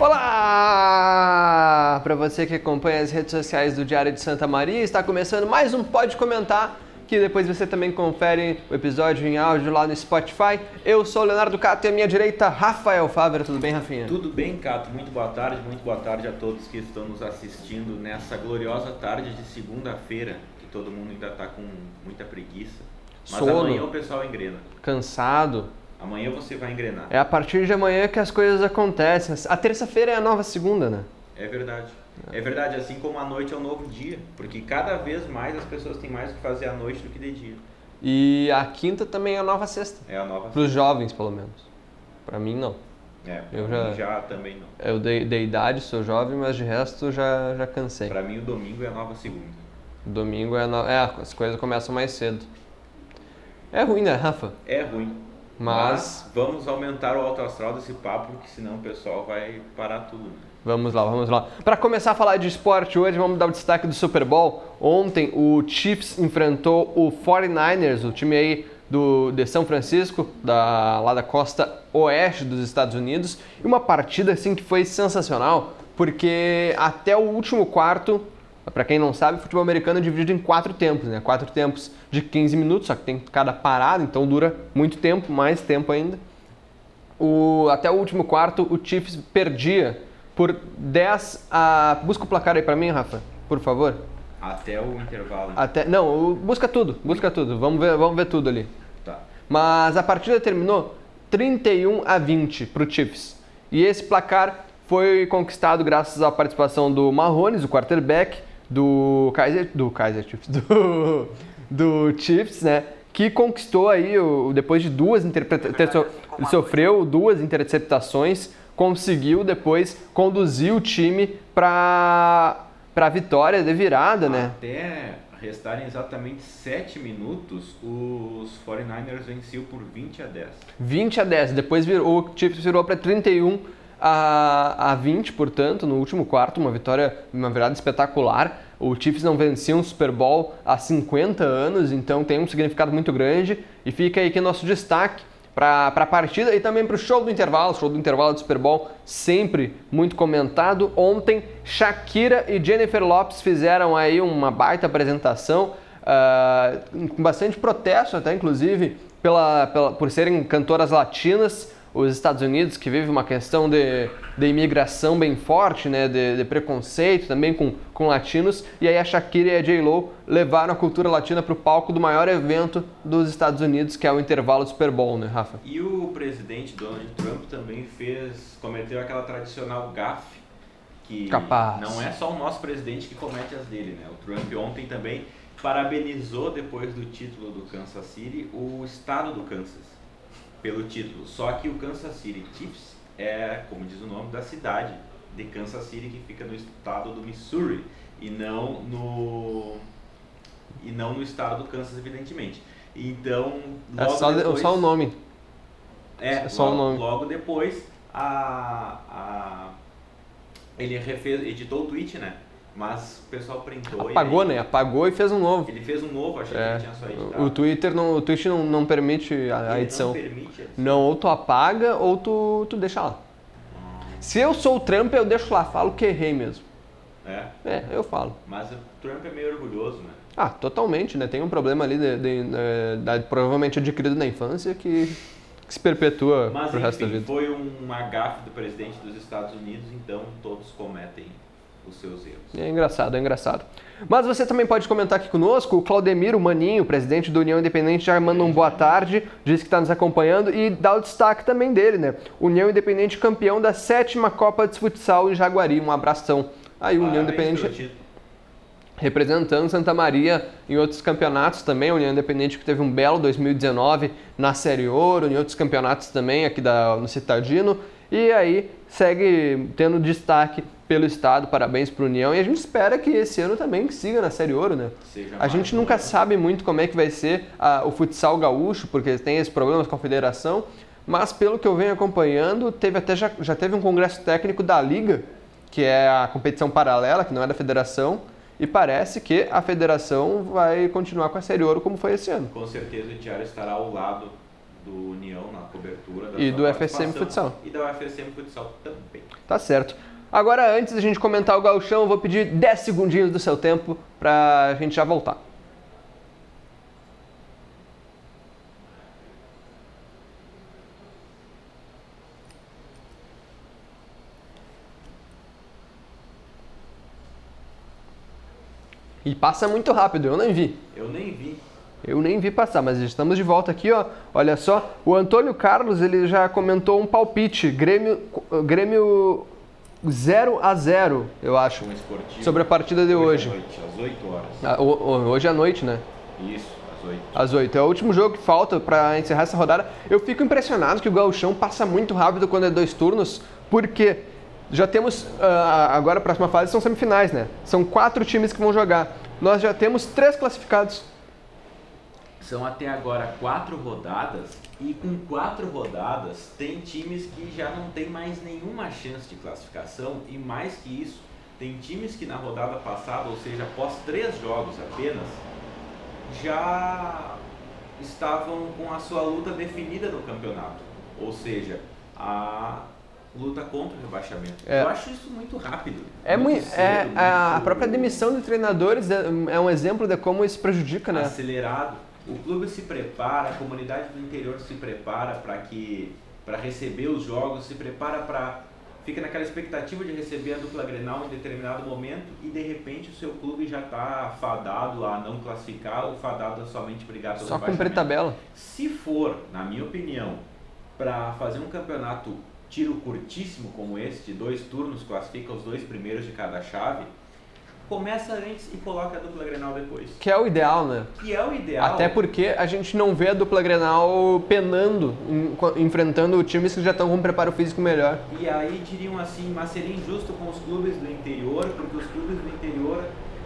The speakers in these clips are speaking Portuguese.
Olá! Para você que acompanha as redes sociais do Diário de Santa Maria, está começando mais um Pode Comentar, que depois você também confere o episódio em áudio lá no Spotify. Eu sou o Leonardo Cato e à minha direita, Rafael Fávero. Tudo bem, Rafinha? Tudo bem, Cato. Muito boa tarde, muito boa tarde a todos que estão nos assistindo nessa gloriosa tarde de segunda-feira, que todo mundo ainda está com muita preguiça. Mas Sono. amanhã o pessoal engrena. Cansado. Amanhã você vai engrenar. É a partir de amanhã que as coisas acontecem. A terça-feira é a nova segunda, né? É verdade. É verdade, assim como a noite é um novo dia, porque cada vez mais as pessoas têm mais o que fazer à noite do que de dia. E a quinta também é a nova sexta. É a nova. Para os jovens, pelo menos. Para mim, não. É, Eu já- já também não. Eu dei, dei idade, sou jovem, mas de resto já, já cansei. Pra mim o domingo é a nova segunda. Domingo é, no... é, as coisas começam mais cedo. É ruim, né, Rafa? É ruim. Mas vamos aumentar o alto astral desse papo, porque senão o pessoal vai parar tudo. né? vamos lá, vamos lá. Para começar a falar de esporte hoje, vamos dar o destaque do Super Bowl. Ontem o Chiefs enfrentou o 49ers, o time aí do, de São Francisco, da, lá da costa oeste dos Estados Unidos. E uma partida assim que foi sensacional, porque até o último quarto Para quem não sabe, futebol americano é dividido em quatro tempos, né? Quatro tempos de 15 minutos, só que tem cada parada, então dura muito tempo, mais tempo ainda. O, até o último quarto, o Chiefs perdia por 10 a... Busca o placar aí pra mim, Rafa, por favor. Até o intervalo. Até, não, busca tudo, busca tudo. Vamos ver, vamos ver tudo ali. Tá. Mas a partida terminou 31 a 20 para o Chiefs. E esse placar foi conquistado graças à participação do Mahomes, o quarterback, do Kaiser, do Kaiser Chiefs, do, do Chiefs, né? Que conquistou aí, o, depois de duas interpretações, ele sofreu duas interceptações, conseguiu depois conduzir o time para para vitória de virada, né? Até restarem exatamente 7 minutos, os 49ers venciam por 20 a 10. 20 a 10. Depois virou, o Chiefs virou para 31 a, a 20, portanto, no último quarto, uma vitória, uma virada espetacular. O Chiefs não vencia um Super Bowl há 50 anos, então tem um significado muito grande. E fica aí aqui nosso destaque para a partida e também para o show do intervalo, show do intervalo do Super Bowl, sempre muito comentado. Ontem, Shakira e Jennifer Lopes fizeram aí uma baita apresentação, ah, com bastante protesto até, inclusive, pela, pela- por serem cantoras latinas. Os Estados Unidos, que vive uma questão de, de imigração bem forte, né, de, de preconceito também com, com latinos, e aí a Shakira e a J-Lo levaram a cultura latina para o palco do maior evento dos Estados Unidos, que é o intervalo do Super Bowl, né, Rafa? E o presidente Donald Trump também fez, cometeu aquela tradicional gafe, que Capaz. não é só o nosso presidente que comete as dele, né? O Trump ontem também parabenizou depois do título do Kansas City o estado do Kansas pelo título. Só que o Kansas City Chiefs é, como diz o nome da cidade de Kansas City que fica no estado do Missouri e não no e não no estado do Kansas, evidentemente. Então, É logo só, depois, só o nome. é, É só o logo, nome. logo depois a, a ele refez, editou o tweet, né? Mas o pessoal printou Apagou, e aí né? Apagou e fez um novo. Ele fez um novo, achei que É, ele tinha só editado. o Twitter não, o Twitch não, não permite a, a edição. Não permite a edição. Não, ou tu apaga ou tu, tu deixa lá. Se eu sou o Trump, eu deixo lá, falo que errei mesmo. É, É, eu falo. mas o Trump é meio orgulhoso, né? Ah, totalmente, né? Tem um problema ali, de, de, eh, da- provavelmente adquirido na infância, que, que se perpetua Mas pro resto da enfim, vida. foi uma gafe do presidente dos Estados Unidos, então todos cometem os seus erros. É engraçado, é engraçado. Mas você também pode comentar aqui conosco. O Claudemiro Maninho, presidente da União Independente, já manda um boa tarde, diz que está nos acompanhando e dá o destaque também dele, né? União Independente campeão da sétima Copa de Futsal em Jaguari. Um abração. Aí, União Parabéns Independente representando Santa Maria em outros campeonatos também. A União Independente que teve um belo 2019 na Série Ouro, em outros campeonatos também aqui da, no Citadino. E aí segue tendo destaque pelo Estado. Parabéns para União. E a gente espera que esse ano também siga na Série Ouro, né? Seja A gente nunca ano. sabe muito como é que vai ser ah, o futsal gaúcho, porque tem esses problemas com a federação. Mas pelo que eu venho acompanhando, teve até já, já teve um congresso técnico da Liga, que é a competição paralela, que não é da federação, e parece que a federação vai continuar com a Série Ouro como foi esse ano. Com certeza o Diário estará ao lado do União na cobertura. Da E do FSM. Futsal. E da UFSM Futsal também. Tá certo. Agora, antes da gente comentar o gauchão, eu vou pedir 10 segundinhos do seu tempo pra gente já voltar. E passa muito rápido, eu nem vi. Eu nem vi. Eu nem vi passar, mas estamos de volta aqui, ó. Olha só, o Antônio Carlos, ele já comentou um palpite, Grêmio, Grêmio 0 a 0, eu acho, sobre a partida de hoje. à noite, às 8 horas. Ah, Hoje à noite, né? Isso, às 8. Às 8. É o último jogo que falta para encerrar essa rodada. Eu fico impressionado que o Gauchão passa muito rápido quando é dois turnos, porque já temos. ah, agora a próxima fase são semifinais, né? São quatro times que vão jogar. Nós já temos três classificados. São até agora quatro rodadas e com quatro rodadas tem times que já não tem mais nenhuma chance de classificação e mais que isso, tem times que na rodada passada, ou seja, após três jogos apenas, já estavam com a sua luta definida no campeonato. Ou seja, a luta contra o rebaixamento. É. Eu acho isso muito rápido. É muito, cedo, é, muito a própria demissão de treinadores é, é um exemplo de como isso prejudica, né? acelerado. O clube se prepara, a comunidade do interior se prepara para que para receber os jogos, se prepara para fica naquela expectativa de receber a dupla Grenal em determinado momento e de repente o seu clube já está fadado a não classificar ou fadado a somente brigar pelo Só cumprir tabela. Se for, na minha opinião, para fazer um campeonato tiro curtíssimo como esse, de dois turnos, classifica os dois primeiros de cada chave, começa antes e coloca a dupla Grenal depois. Que é o ideal, né? Que é o ideal. Até porque a gente não vê a dupla Grenal penando, em- enfrentando times que já estão com um preparo físico melhor. E aí diriam assim, mas seria injusto com os clubes do interior, porque os clubes do interior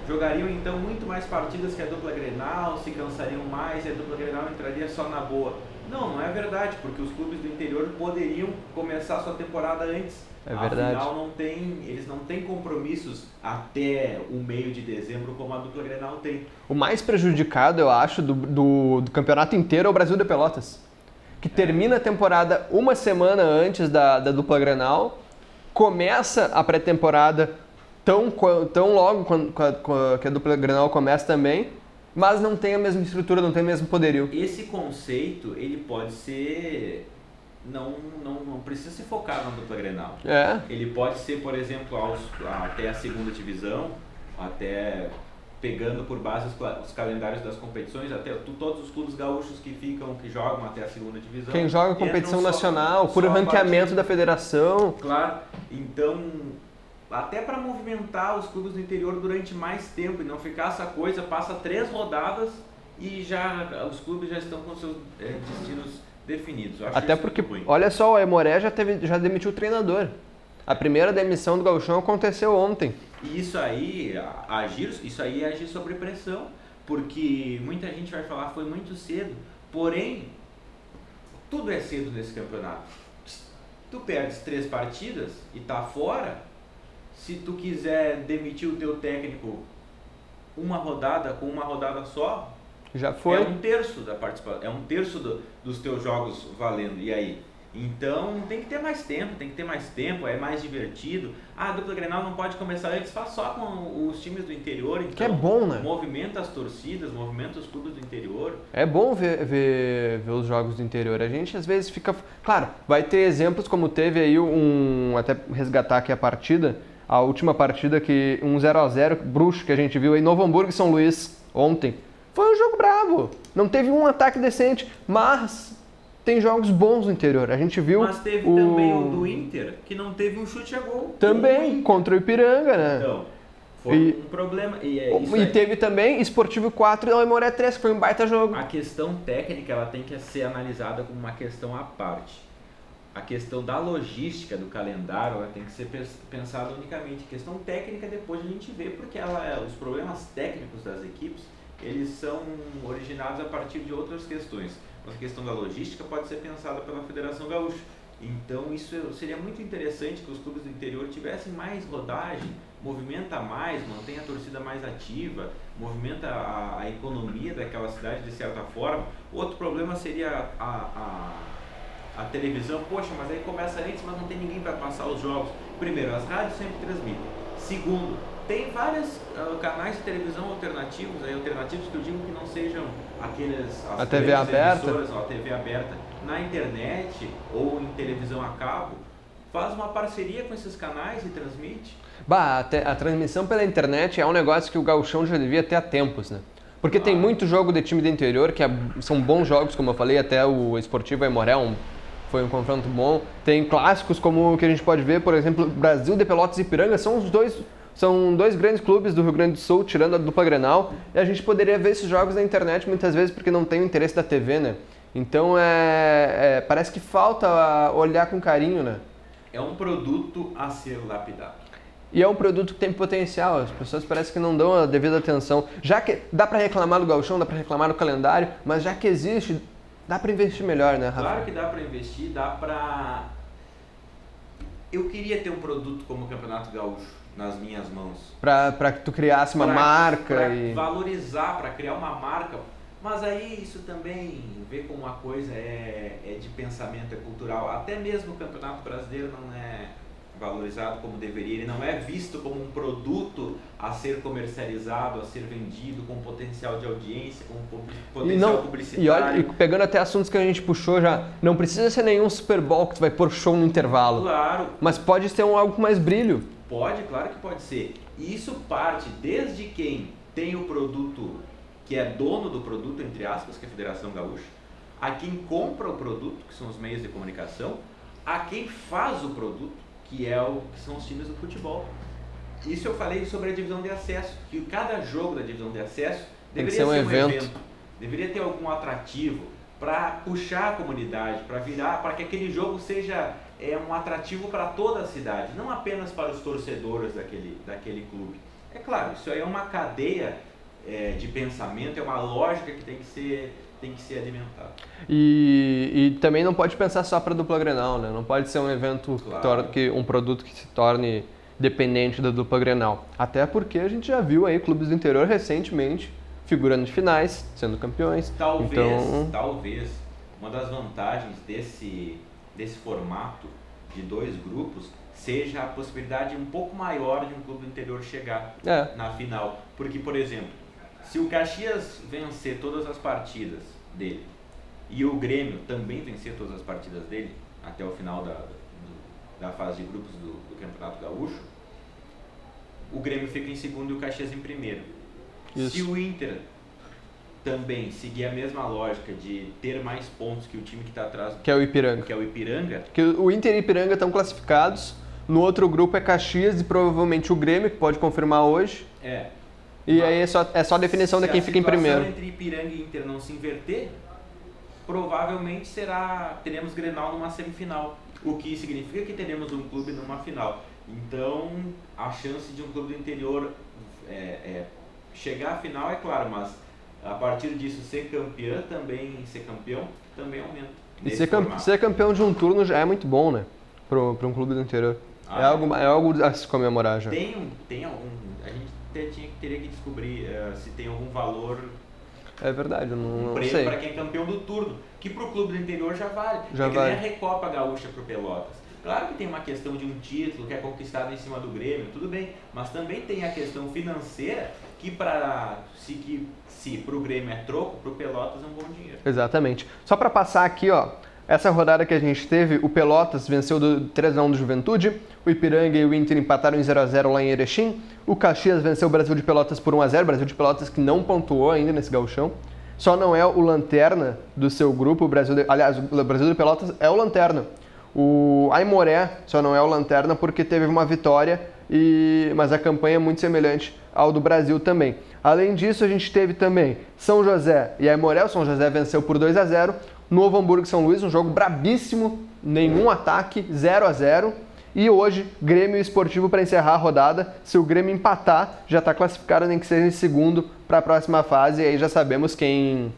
jogariam então muito mais partidas que a dupla Grenal, se cansariam mais e a dupla Grenal entraria só na boa. Não, não é verdade, porque os clubes do interior poderiam começar sua temporada antes. É verdade. Afinal, não tem, eles não têm compromissos até o meio de dezembro como a dupla Grenal tem. O mais prejudicado, eu acho, do, do, do campeonato inteiro é o Brasil de Pelotas. Que termina a temporada uma semana antes da, da dupla Grenal, começa a pré-temporada tão, tão logo quando, qua- qua- que a dupla Grenal começa também, mas não tem a mesma estrutura, não tem o mesmo poderio. Esse conceito, ele pode ser... Não, não, não precisa se focar na dupla Grenal. É, Ele pode ser, por exemplo, aos, até a segunda divisão, até pegando por base os, os calendários das competições, até todos os clubes gaúchos que ficam, que jogam até a segunda divisão. quem joga competição só- nacional, por ranqueamento da federação. Claro, então até para movimentar os clubes do interior durante mais tempo e não ficar essa coisa, passa três rodadas e já os clubes já estão com seus eh, destinos definidos. Eu acho Até porque, olha só, o Emoré já, teve, já demitiu o treinador. A primeira demissão do Gauchão aconteceu ontem. E isso aí, agir, isso aí é agir sobre pressão, porque muita gente vai falar foi muito cedo, porém, tudo é cedo nesse campeonato. Tu perdes três partidas e tá fora, se tu quiser demitir o teu técnico uma rodada, com uma rodada só, Já foi. é um terço da participação, é um terço do- dos teus jogos valendo. E aí? Então tem que ter mais tempo, tem que ter mais tempo, é mais divertido. Ah, a dupla Grenal não pode começar antes, faz só com os times do interior, então. Que é bom, né? Movimenta as torcidas, movimenta os clubes do interior. É bom ver, ver, ver os jogos do interior. A gente às vezes fica. Claro, vai ter exemplos como teve aí um. Até resgatar aqui a partida. A última partida que. Um 0x0 bruxo que a gente viu aí, Novo Hamburgo e São Luís ontem. Foi um jogo bravo. Não teve um ataque decente, mas tem jogos bons no interior. A gente viu. Mas teve também o do Inter, que não teve um chute a gol. Também, contra o Ipiranga, né? Então, foi E- um problema. E, é isso e teve também Esportivo 4 e Aimoré 3, que foi um baita jogo. A questão técnica ela tem que ser analisada como uma questão à parte. A questão da logística do calendário ela tem que ser pens- pensada unicamente. questão técnica depois a gente vê porque ela, é- os problemas técnicos das equipes eles são originados a partir de outras questões. Mas a questão da logística pode ser pensada pela Federação Gaúcha. Então isso seria muito interessante que os clubes do interior tivessem mais rodagem, movimenta mais, mantém a torcida mais ativa, movimenta a, a economia daquela cidade de certa forma. Outro problema seria a, a, a, televisão. Poxa, mas aí começa antes, mas não tem ninguém para passar os jogos. Primeiro, as rádios sempre transmitem. Segundo, tem vários uh, canais de televisão alternativos, aí, alternativos que eu digo que não sejam aqueles a TV aberta, a TV aberta na internet ou em televisão a cabo, faz uma parceria com esses canais e transmite. Bah, a, a transmissão pela internet é um negócio que o gauchão já devia ter há tempos, né? Porque ah. tem muito jogo de time do interior que é, são bons jogos, como eu falei, até o Esportivo Aimoré um, foi um confronto bom. Tem clássicos como o que a gente pode ver, por exemplo, Brasil de Pelotas e Piranga, são os dois são dois grandes clubes do Rio Grande do Sul, tirando a dupla Grenal, e a gente poderia ver esses jogos na internet muitas vezes porque não tem o interesse da TV, né? Então é, é parece que falta olhar com carinho, né? É um produto a ser lapidado. E é um produto que tem potencial, as pessoas parecem que não dão a devida atenção. Já que dá para reclamar do gauchão, dá para reclamar do calendário, mas já que existe, dá para investir melhor, né, Rafa? Claro que dá para investir, dá para Eu queria ter um produto como o Campeonato Gaúcho nas minhas mãos. Para que tu criasse uma pra, marca pra e valorizar, para criar uma marca. Mas aí isso também vê como uma coisa é, é de pensamento, é cultural. Até mesmo o Campeonato Brasileiro não é valorizado como deveria, ele não é visto como um produto a ser comercializado, a ser vendido com potencial de audiência, com potencial e não, publicitário. E, olha, e pegando até assuntos que a gente puxou já, não precisa ser nenhum Super Bowl que tu vai pôr show no intervalo. Claro. Mas pode ser um, algo com mais brilho. Pode, claro que pode ser. E isso parte desde quem tem o produto, que é dono do produto, entre aspas, que é a Federação Gaúcha, a quem compra o produto, que são os meios de comunicação, a quem faz o produto, que, é o, que são os times do futebol. Isso eu falei sobre a divisão de acesso, que cada jogo da divisão de acesso deveria ser um, ser um evento. evento. Deveria ter algum atrativo para puxar a comunidade, para virar, para que aquele jogo seja é um atrativo para toda a cidade, não apenas para os torcedores daquele, daquele clube. É claro, isso aí é uma cadeia é, de pensamento, é uma lógica que tem que ser, tem que ser alimentada. E, e também não pode pensar só para dupla Grenal, né? Não pode ser um evento, claro. que, um produto que se torne dependente da dupla Grenal. Até porque a gente já viu aí clubes do interior recentemente figurando de finais, sendo campeões. Talvez, então... talvez, uma das vantagens desse desse formato de dois grupos seja a possibilidade um pouco maior de um clube do interior chegar é. na final. Porque, por exemplo, se o Caxias vencer todas as partidas dele e o Grêmio também vencer todas as partidas dele até o final da, da fase de grupos do, do Campeonato Gaúcho, o Grêmio fica em segundo e o Caxias em primeiro. Isso. Se o Inter também seguir a mesma lógica de ter mais pontos que o time que está atrás, que é o Ipiranga. Que é o Ipiranga. Que o Inter e Ipiranga estão classificados. No outro grupo é Caxias e provavelmente o Grêmio, que pode confirmar hoje. É. E Mas, aí é só, é só a definição de quem fica em primeiro. Se a entre Ipiranga e Inter não se inverter, provavelmente será teremos Grenal numa semifinal, o que significa que teremos um clube numa final. Então, a chance de um clube do interior é, é, chegar à final é claro, mas a partir disso ser campeã também, ser campeão, também aumenta. E ser, campe ser, campeão de um turno já é muito bom, né? Para um clube do interior. Ah, é, é, algo, é algo a se comemorar já. Tem, tem algum. A tinha, teria que descobrir uh, se tem algum valor. É verdade, eu não, um para quem é campeão do turno. Que para o clube do interior já vale. Já é vale. nem a Recopa Gaúcha para Pelotas. Claro que tem uma questão de um título que é conquistado em cima do Grêmio, tudo bem. Mas também tem a questão financeira que para se que se para o Grêmio é troco, para o Pelotas é um bom dinheiro. Exatamente. Só para passar aqui, ó, essa rodada que a gente teve, o Pelotas venceu do 3 x 1 do Juventude, o Ipiranga e o Inter empataram em 0 x 0 lá em Erechim, o Caxias venceu o Brasil de Pelotas por 1 x 0, o Brasil de Pelotas que não pontuou ainda nesse gauchão. Só não é o lanterna do seu grupo, o Brasil de, aliás, o Brasil de Pelotas é o lanterna. O Aimoré só não é o lanterna porque teve uma vitória e mas a campanha é muito semelhante ao do Brasil também. Além disso, a gente teve também São José e Aimoré. O São José venceu por 2 a 0 Novo Hamburgo e São Luís, um jogo brabíssimo, nenhum ataque, 0 a 0 E hoje, Grêmio Esportivo para encerrar a rodada. Se o Grêmio empatar, já está classificado, nem que seja em segundo para a próxima fase. E aí já sabemos quem,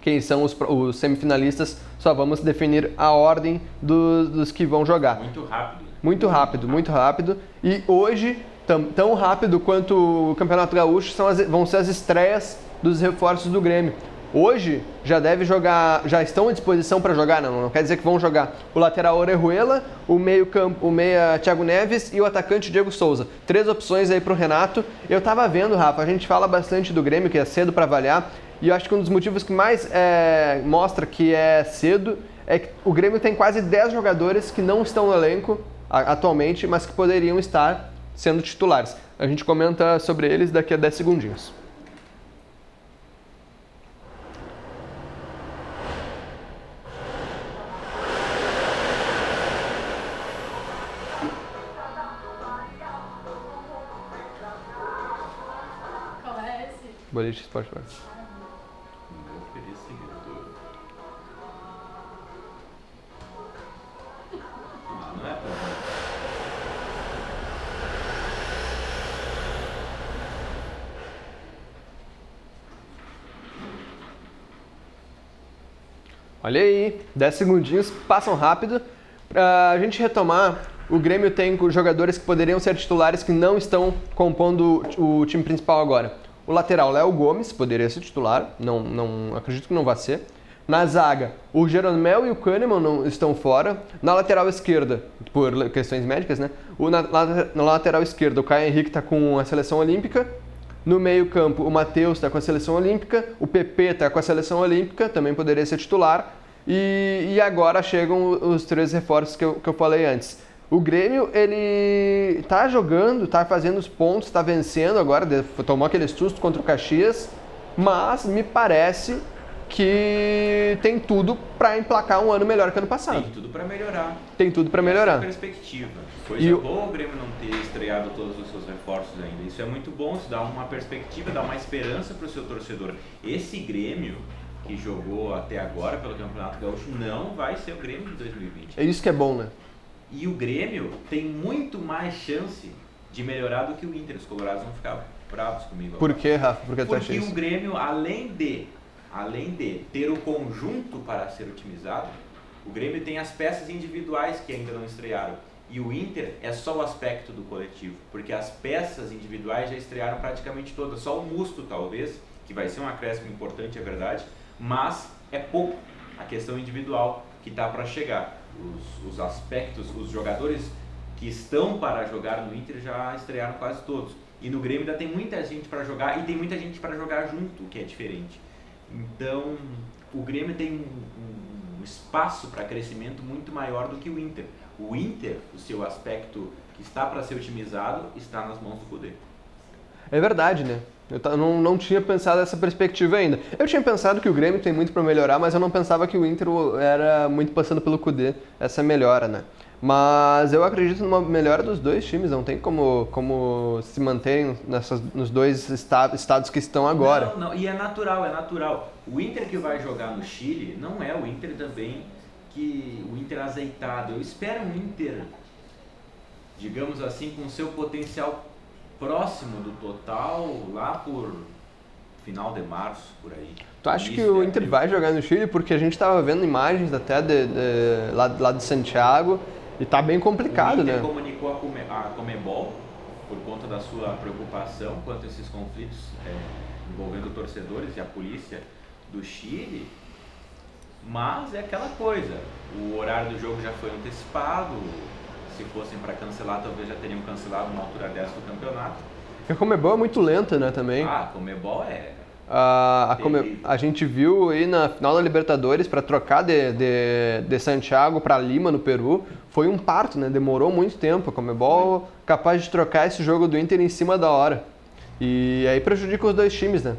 quem são os, os semifinalistas. Só vamos definir a ordem do, dos que vão jogar. Muito rápido. Muito rápido, muito rápido. E hoje tão, tão rápido quanto o Campeonato Gaúcho são as, vão ser as estreias dos reforços do Grêmio. Hoje já deve jogar, já estão à disposição para jogar, não, não quer dizer que vão jogar o lateral Orejuela, o meio campo, o meia Thiago Neves e o atacante Diego Souza. Três opções aí para o Renato. Eu estava vendo, Rafa, a gente fala bastante do Grêmio, que é cedo para avaliar, e eu acho que um dos motivos que mais é, mostra que é cedo é que o Grêmio tem quase 10 jogadores que não estão no elenco atualmente, mas que poderiam estar sendo titulares. A gente comenta sobre eles daqui a 10 segundinhos. Boliche Esporte Bar. Olha aí, 10 segundinhos, passam rápido. Pra gente retomar, o Grêmio tem jogadores que poderiam ser titulares que não estão compondo o time principal agora. O lateral Léo Gomes poderia ser titular, não, não acredito que não vá ser. Na zaga, o Jeromel e o Kahneman não estão fora. Na lateral esquerda, por questões médicas, né? O, na, na lateral esquerda, o Caio Henrique está com a seleção olímpica. No meio-campo, o Matheus está com a seleção olímpica. O PP está com a seleção olímpica, também poderia ser titular. E, e agora chegam os três reforços que eu, que eu falei antes. O Grêmio, ele tá jogando, tá fazendo os pontos, tá vencendo agora, tomou aquele susto contra o Caxias, mas me parece que tem tudo para emplacar um ano melhor que ano passado. Tem tudo para melhorar. Tem tudo para melhorar. Essa perspectiva. Coisa e boa o Grêmio não ter estreado todos os seus reforços ainda. Isso é muito bom, isso dá uma perspectiva, dá uma esperança para o seu torcedor. Esse Grêmio que jogou até agora pelo Campeonato Gaúcho não vai ser o Grêmio de 2020. É isso que é bom, né? E o Grêmio tem muito mais chance de melhorar do que o Inter. Os colorados vão ficar bravos comigo. Por que, Rafa? Por que Porque o Grêmio, além de, além de ter o conjunto para ser otimizado, o Grêmio tem as peças individuais que ainda não estrearam. E o Inter é só o aspecto do coletivo, porque as peças individuais já estrearam praticamente todas. Só o Musto, talvez, que vai ser um acréscimo importante, é verdade, mas é pouco a questão individual que está para chegar os, os aspectos, os jogadores que estão para jogar no Inter já estrearam quase todos. E no Grêmio ainda tem muita gente para jogar e tem muita gente para jogar junto, que é diferente. Então, o Grêmio tem um, um espaço para crescimento muito maior do que o Inter. O Inter, o seu aspecto que está para ser otimizado, está nas mãos do Cudê. É verdade, né? Eu não, não tinha pensado essa perspectiva ainda. Eu tinha pensado que o Grêmio tem muito para melhorar, mas eu não pensava que o Inter era muito passando pelo Cudê, essa melhora, né? Mas eu acredito numa melhora dos dois times, não tem como, como se manterem nessas, nos dois estados, estados que estão agora. Não, não, e é natural, é natural. O Inter que vai jogar no Chile não é o Inter também que o Inter azeitado. Eu espero um Inter, digamos assim, com seu potencial próximo do total lá por final de março, por aí. Tu acha que o Inter vai jogar no Chile? Porque a gente estava vendo imagens até de, de, lá, lá de Santiago e tá bem complicado, o Inter né? comunicou a, Come, a Comebol por conta da sua preocupação quanto a esses conflitos é, envolvendo torcedores e a polícia do Chile, mas é aquela coisa, o horário do jogo já foi antecipado, se fossem para cancelar, talvez já teriam cancelado uma altura dessa do campeonato. a Comebol é muito lenta, né, também. Ah, a Comebol é... A, a, Come, a gente viu aí na final da Libertadores para trocar de, de, de Santiago para Lima, no Peru, foi um parto, né? Demorou muito tempo. A Comebol capaz de trocar esse jogo do Inter em cima da hora. E aí prejudica os dois times, né?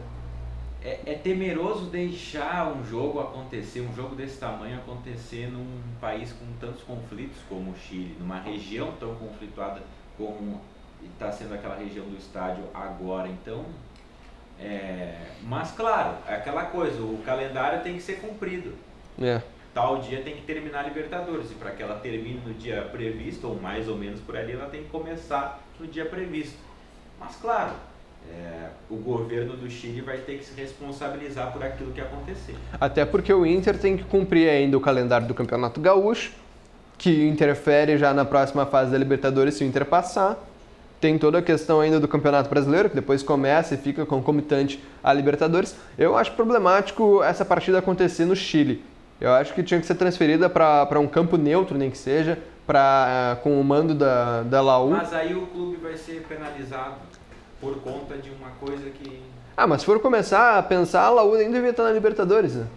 É, é, temeroso deixar um jogo acontecer, um jogo desse tamanho acontecer num país com tantos conflitos como o Chile, numa região tão conflituada como está sendo aquela região do estádio agora. Então, é, mas claro, é aquela coisa, o calendário tem que ser cumprido. É. Tal dia tem que terminar a Libertadores e para que ela termine no dia previsto ou mais ou menos por ali, ela tem que começar no dia previsto. Mas claro, é, o governo do Chile vai ter que se responsabilizar por aquilo que acontecer. Até porque o Inter tem que cumprir ainda o calendário do Campeonato Gaúcho, que interfere já na próxima fase da Libertadores se o Inter passar. tem toda a questão ainda do Campeonato Brasileiro, que depois começa e fica concomitante à Libertadores. Eu acho problemático essa partida acontecer no Chile. Eu acho que tinha que ser transferida para um campo neutro, nem que seja, pra, com o mando da, da Laú. Mas aí o clube vai ser penalizado por conta de uma coisa que. Ah, mas se for começar a pensar, a Laú nem devia estar na Libertadores, né?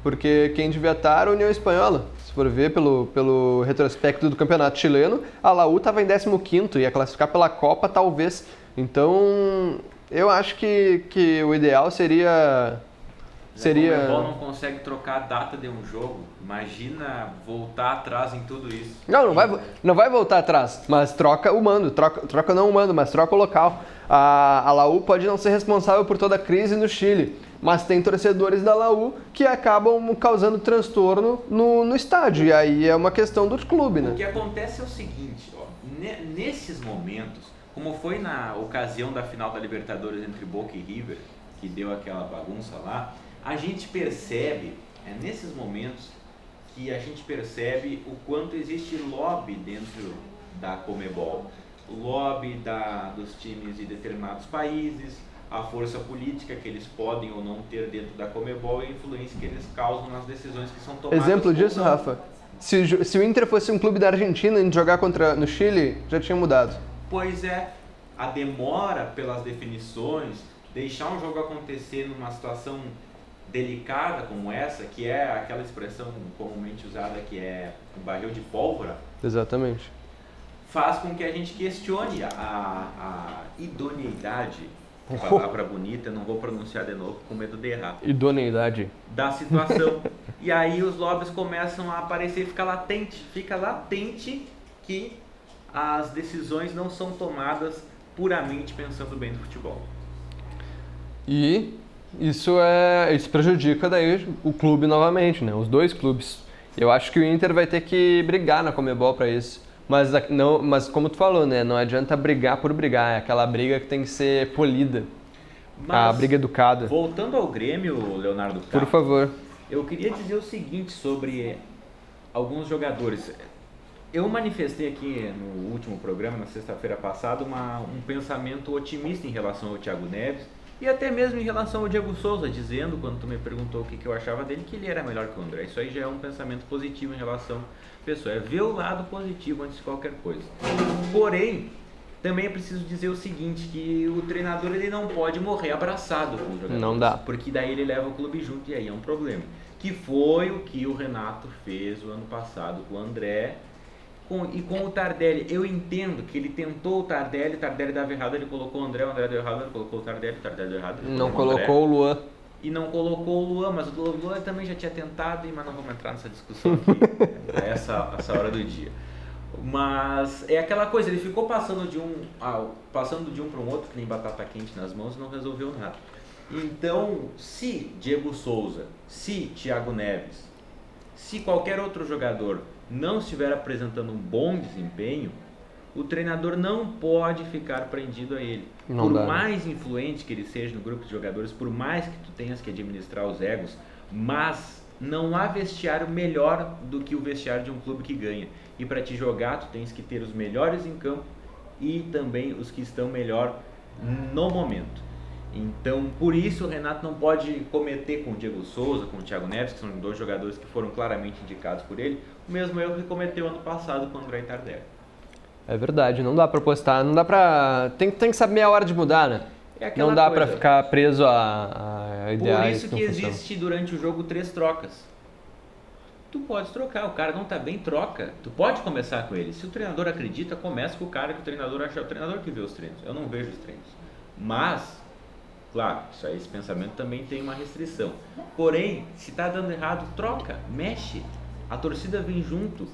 Porque quem devia estar era a União Espanhola. Se for ver pelo, pelo retrospecto do campeonato chileno, a Laú estava em 15 ia classificar pela Copa, talvez. Então, eu acho que, que o ideal seria seria. O Comebol não consegue trocar a data de um jogo. Imagina voltar atrás em tudo isso. Não, não vai, não vai voltar atrás, mas troca o mando. Troca, troca não o mando, mas troca o local. A, a Laú pode não ser responsável por toda a crise no Chile, mas tem torcedores da Laú que acabam causando transtorno no, no estádio. E aí é uma questão do clube, né? O que acontece é o seguinte, ó, nesses momentos, como foi na ocasião da final da Libertadores entre Boca e River, que deu aquela bagunça lá, a gente percebe, é nesses momentos, que a gente percebe o quanto existe lobby dentro da Comebol. Lobby da, dos times de determinados países, a força política que eles podem ou não ter dentro da Comebol e a influência que eles causam nas decisões que são tomadas. Exemplo disso, Rafa? Se, se o Inter fosse um clube da Argentina em jogar contra no Chile, já tinha mudado. Pois é, a demora pelas definições, deixar um jogo acontecer numa situação delicada como essa, que é aquela expressão comumente usada que é um barril de pólvora. Exatamente. Faz com que a gente questione a, a idoneidade, palavra bonita, não vou pronunciar de novo com medo de errar. Idoneidade. Da situação. e aí os lobbies começam a aparecer e fica latente, fica latente que as decisões não são tomadas puramente pensando bem do futebol. E isso é isso prejudica daí o clube novamente, né? Os dois clubes. Eu acho que o Inter vai ter que brigar na Comebol para isso. Mas não, mas como tu falou, né? Não adianta brigar por brigar, é aquela briga que tem que ser polida. Mas, a briga educada. Voltando ao Grêmio, Leonardo Por favor. Eu queria dizer o seguinte sobre alguns jogadores. Eu manifestei aqui no último programa, na sexta-feira passada, uma, um pensamento otimista em relação ao Thiago Neves e até mesmo em relação ao Diego Souza, dizendo, quando tu me perguntou o que, que eu achava dele, que ele era melhor que o André. Isso aí já é um pensamento positivo em relação à pessoa. É ver o lado positivo antes de qualquer coisa. Porém, também é preciso dizer o seguinte, que o treinador ele não pode morrer abraçado com o jogador. Não dá. Porque daí ele leva o clube junto e aí é um problema. Que foi o que o Renato fez o ano passado com o André com, e com o Tardelli, eu entendo que ele tentou o Tardelli, o Tardelli dava errado, ele colocou o André, o André deu errado, ele colocou o Tardelli, o Tardelli deu errado. Não colocou o, o Luan. E não colocou o Luan, mas o Luan também já tinha tentado, mas não vamos entrar nessa discussão aqui, a essa, essa hora do dia. Mas é aquela coisa, ele ficou passando de um, ah, passando de um para um outro, que nem batata quente nas mãos, e não resolveu nada. Então, se Diego Souza, se Thiago Neves, se qualquer outro jogador não estiver apresentando um bom desempenho, o treinador não pode ficar prendido a ele. Não por dá, né? mais influente que ele seja no grupo de jogadores, por mais que tu tenhas que administrar os egos, mas não há vestiário melhor do que o vestiário de um clube que ganha. E para te jogar, tu tens que ter os melhores em campo e também os que estão melhor no momento. Então, por isso o Renato não pode cometer com o Diego Souza, com o Thiago Neves, que são dois jogadores que foram claramente indicados por ele, o mesmo erro que cometeu ano passado com o André Tardelli. É verdade, não dá pra postar, não dá pra. Tem, tem que saber a hora de mudar, né? É não dá pra ficar preso a, a ideais. Por isso que, que existe durante o jogo três trocas. Tu pode trocar, o cara não tá bem, troca. Tu pode começar com ele. Se o treinador acredita, começa com o cara que o treinador acha. O treinador que vê os treinos. Eu não vejo os treinos. Mas Claro, isso aí, esse pensamento também tem uma restrição. Porém, se está dando errado, troca, mexe. A torcida vem junto.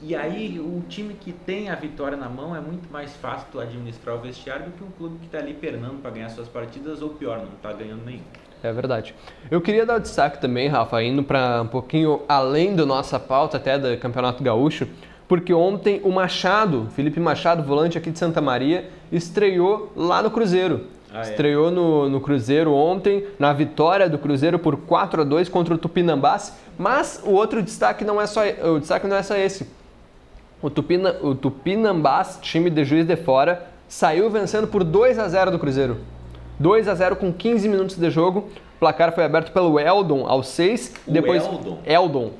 E aí, o time que tem a vitória na mão é muito mais fácil tu administrar o vestiário do que um clube que está ali pernando para ganhar suas partidas, ou pior, não está ganhando nenhum. É verdade. Eu queria dar destaque também, Rafa, indo para um pouquinho além da nossa pauta, até do Campeonato Gaúcho, porque ontem o Machado, Felipe Machado, volante aqui de Santa Maria, estreou lá no Cruzeiro. Ah, é. Estreou no, no Cruzeiro ontem, na vitória do Cruzeiro por 4 a 2 contra o Tupinambás. Mas o outro destaque não é só, o destaque não é só esse. O, Tupina, o Tupinambás, time de Juiz de Fora, saiu vencendo por 2 a 0 do Cruzeiro. 2 a 0 com 15 minutos de jogo. O placar foi aberto pelo Eldon aos 6. O depois Eldon? Eldon.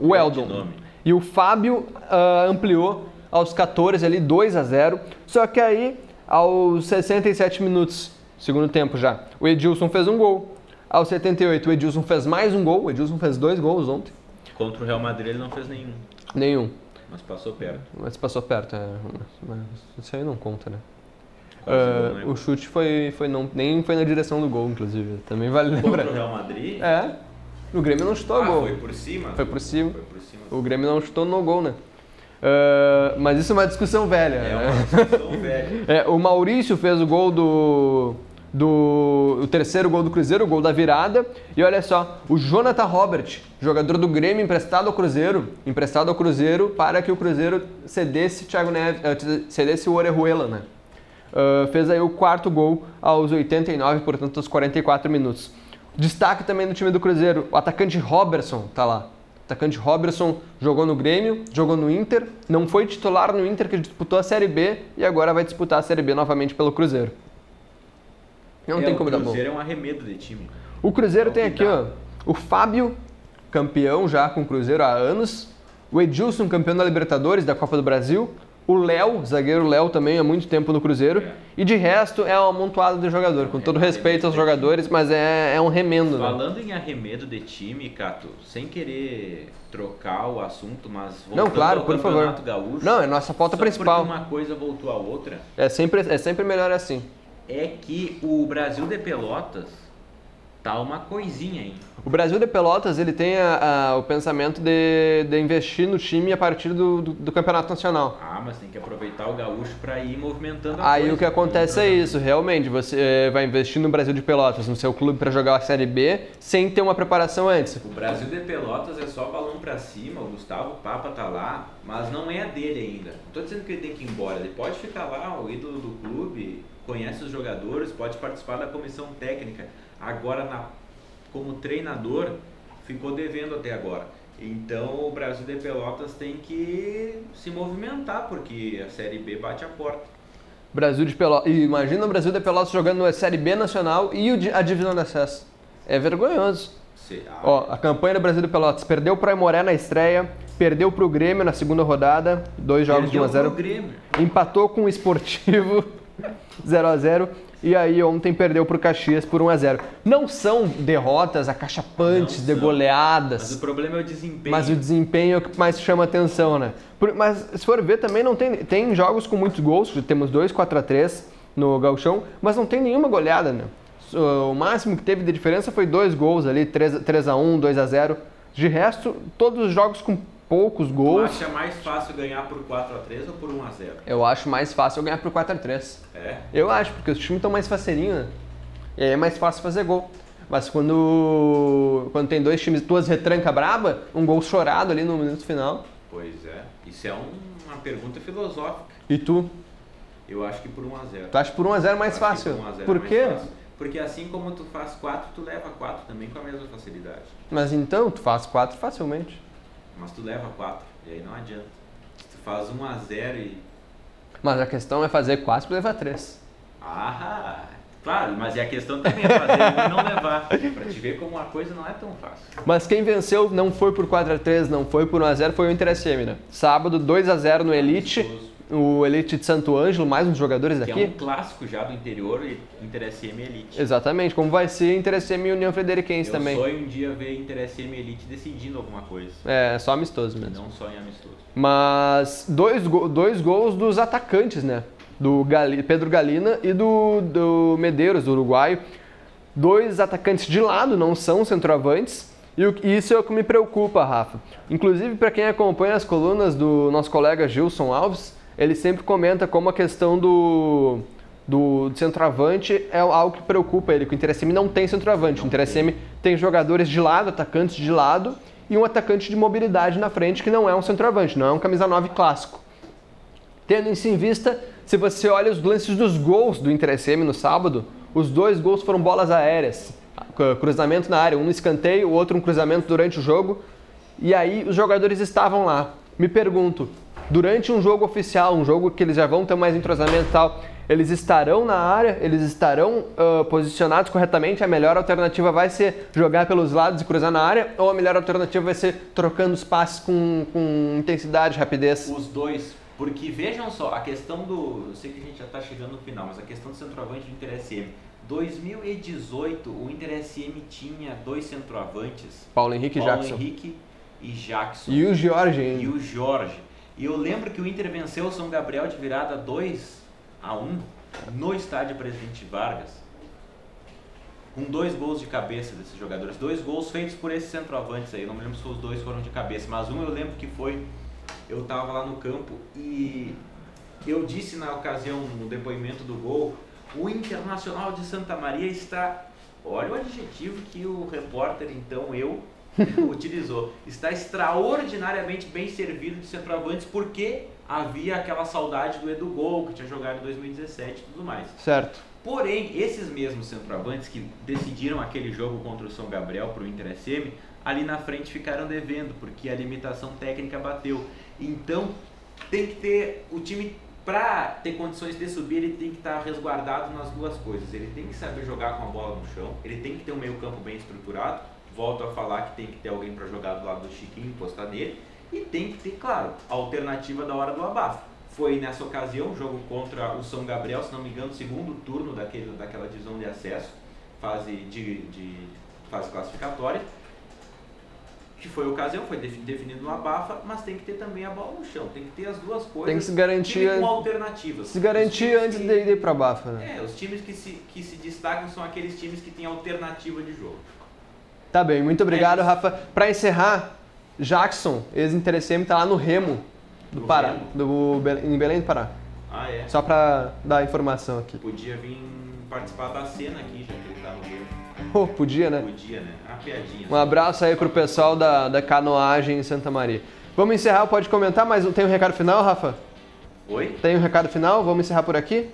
O Eldon. E o Fábio ah, ampliou aos 14 ali 2 a 0. Só que aí aos 67 minutos, segundo tempo já, o Edilson fez um gol. Aos 78 o Edilson fez mais um gol. O Edilson fez dois gols ontem. Contra o Real Madrid ele não fez nenhum, Nenhum. mas passou perto. Mas passou perto, é. Mas isso aí não conta, né? Gol, né? o chute foi, foi não, nem foi na direção do gol, inclusive. Também vale Contra o lembrar. Real Madrid? É. O Grêmio não chutou ah, gol. foi por cima? Foi por cima. Foi por cima. O Grêmio não chutou no gol, né? Ah, mas isso é uma discussão velha. É né? uma discussão velha. É, o Maurício fez o gol do. do o terceiro gol do Cruzeiro, o gol da virada. E olha só, o Jonathan Robert, jogador do Grêmio emprestado ao Cruzeiro, emprestado ao Cruzeiro para que o Cruzeiro cedesse Thiago Neves, eh, cedesse o Orejuela, né? Ah, fez aí o quarto gol aos 89, portanto aos 44 minutos. Destaque também no time do Cruzeiro, o atacante Robertson tá lá. O atacante Robertson jogou no Grêmio, jogou no Inter, não foi titular no Inter que disputou a Série B e agora vai disputar a Série B novamente pelo Cruzeiro. Não É, tem o como dar bom. Cruzeiro é um arremedo de time. O Cruzeiro É o tem aqui, ó, o Fábio, campeão já com o Cruzeiro há anos. O Edilson, campeão da Libertadores, da Copa do Brasil. O Léo, zagueiro Léo também há muito tempo no Cruzeiro. E de resto é um amontoado de jogador, com todo respeito aos jogadores, mas é, é um remendo, né? Falando em arremedo de time, Cato, sem querer trocar o assunto, mas voltando Não, claro, ao por favor. Gaúcho, Não, é nossa pauta só principal. porque uma coisa voltou a outra, É sempre, é sempre melhor assim. é que o Brasil de Pelotas tá uma coisinha aí. O Brasil de Pelotas ele tem a- a- o pensamento de, de investir no time a partir do, do- do Campeonato Nacional. Ah, mas tem que aproveitar o gaúcho para ir movimentando a Aí coisa. o que acontece é isso, realmente, você eh, vai investir no Brasil de Pelotas, no seu clube para jogar a Série B, sem ter uma preparação antes. O Brasil de Pelotas é só balão pra cima, o Gustavo Papa tá lá, mas não é dele ainda. Não tô dizendo que ele tem que ir embora, ele pode ficar lá, o ídolo do clube, conhece os jogadores, pode participar da comissão técnica. Agora, na- como treinador, ficou devendo até agora. Então o Brasil de Pelotas tem que se movimentar, porque a Série B bate a porta. Brasil de Pelotas. Imagina o Brasil de Pelotas jogando a Série B nacional e o a divisão de acesso. É vergonhoso. Ah, Ó, a campanha do Brasil de Pelotas perdeu para Imoré na estreia, perdeu para o Grêmio na segunda rodada, dois jogos de 1 a perdeu 0 pro Grêmio. empatou com o Esportivo 0 a 0 e aí ontem perdeu para o Caxias por 1 a 0 Não são derrotas acachapantes, de goleadas. Mas o problema é o desempenho. Mas o desempenho é o que mais chama atenção, né? Por- mas se for ver também não tem tem jogos com muitos gols, temos dois 4 a 3 no Gauchão, mas não tem nenhuma goleada, né? O máximo que teve de diferença foi dois gols ali, 3, 3 a 1, 2 a 0. De resto, todos os jogos com poucos Tu gols. acha mais fácil ganhar por 4x3 ou por 1x0? Eu acho mais fácil eu ganhar por 4 a 3. É? Eu acho, porque os times estão mais faceirinhos, né? E aí é mais fácil fazer gol. Mas quando, quando tem dois times, duas retranca braba, um gol chorado ali no minuto final. Pois é. Isso é um- uma pergunta filosófica. E tu? Eu acho que por 1x0. Tu acha por 1x0 mais que fácil? por 1 a 0 Por é mais quê? Porque assim como tu faz 4, tu leva 4 também com a mesma facilidade. Mas então, tu faz 4 facilmente. Mas tu leva 4, e aí não adianta. Se tu faz 1x0 e. Mas a questão é fazer 4 e levar 3. Ah! Claro, mas e a questão também é fazer um e não levar. Pra te ver como a coisa não é tão fácil. Mas quem venceu não foi por 4x3, não foi por 1x0, foi o Inter SM, né? Sábado, 2x0 no Elite. O Elite de Santo Ângelo, mais uns jogadores Que é daqui. um clássico já do interior e Inter SM Elite. Exatamente, como vai ser Inter SM e União Frederiquense Eu também. sonho um dia ver Inter SM Elite decidindo alguma coisa. É, só amistoso mesmo. Não só em amistoso. Mas dois, go- dois gols dos atacantes, né? Do Gali- Pedro Galina e do, do Medeiros, do uruguaio. Dois atacantes de lado, não são centroavantes. E e isso é o que me preocupa, Rafa. Inclusive, para quem acompanha as colunas do nosso colega Gilson Alves, ele sempre comenta como a questão do, do centroavante é algo que preocupa ele, que o Inter SM não tem centroavante. o Inter SM tem jogadores de lado, atacantes de lado, e um atacante de mobilidade na frente que não é um centroavante, não é um camisa 9 clássico. Tendo isso em vista, se você olha os lances dos gols do Inter SM no sábado, os dois gols foram bolas aéreas. Cru- Cruzamento na área, um no escanteio, o outro um cruzamento durante o jogo. E aí os jogadores estavam lá. Me pergunto, durante um jogo oficial, um jogo que eles já vão ter mais entrosamento e tal, eles estarão na área, eles estarão uh, posicionados corretamente. A melhor alternativa vai ser jogar pelos lados e cruzar na área, ou a melhor alternativa vai ser trocando os passes com, com intensidade, rapidez? Os dois. Porque vejam só, a questão do. Eu sei que a gente já está chegando no final, mas a questão do centroavante do Inter SM. 2018, o Inter SM tinha dois centroavantes. Paulo Henrique e Paulo Jackson. Henrique e Jackson. E o Jorge ainda. E o Jorge. E eu lembro que o Inter venceu o São Gabriel de virada 2 a 1 no estádio Presidente Vargas. Com dois gols de cabeça desses jogadores. Dois gols feitos por esses centroavantes aí. Não me lembro se os dois foram de cabeça, mas um eu lembro que foi. Eu tava lá no campo e eu disse na ocasião, no depoimento do gol, o Internacional de Santa Maria está. Olha o adjetivo que o repórter, então eu, utilizou. Está extraordinariamente bem servido de centroavantes porque havia aquela saudade do Edu Gol, que tinha jogado em 2017 e tudo mais. Certo. Porém, esses mesmos centroavantes que decidiram aquele jogo contra o São Gabriel para o Inter SM, ali na frente ficaram devendo, porque a limitação técnica bateu. Então, tem que ter o time para ter condições de subir, ele tem que estar resguardado nas duas coisas. Ele tem que saber jogar com a bola no chão, ele tem que ter um meio-campo bem estruturado. Volto a falar que tem que ter alguém para jogar do lado do Chiquinho, encostar nele. E tem que ter, claro, a alternativa da hora do abafo. Foi nessa ocasião, jogo contra o São Gabriel, se não me engano, segundo turno daquele, daquela divisão de acesso, fase, de, de fase classificatória que foi a ocasião, foi definido no abafa, mas tem que ter também a bola no chão, tem que ter as duas coisas. Tem que se garantir com alternativas. Se garantir antes que, de ir para abafa, né? É, os times que se, que se destacam são aqueles times que têm alternativa de jogo. Tá bem, muito obrigado, é Rafa. Para encerrar, Jackson, ex-interessem, tá lá no Remo do, Pará, do em Belém do Pará. Ah, é? Só para dar informação aqui. Podia vir participar da cena aqui, já que ele tá no Remo. Oh, podia, né? Podia, né? Uma piadinha. Um abraço aí pro pessoal da, da canoagem em Santa Maria. Vamos encerrar, pode comentar, mas tem um recado final, Rafa? Oi? Tem um recado final? Vamos encerrar por aqui?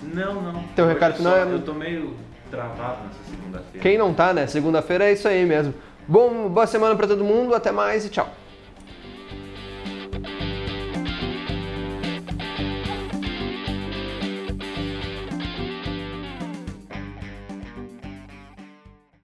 Não, não. Tem um recado final? Eu tô meio travado nessa segunda-feira. Quem não tá, né? Segunda-feira é isso aí mesmo. Bom, boa semana para todo mundo, até mais e tchau.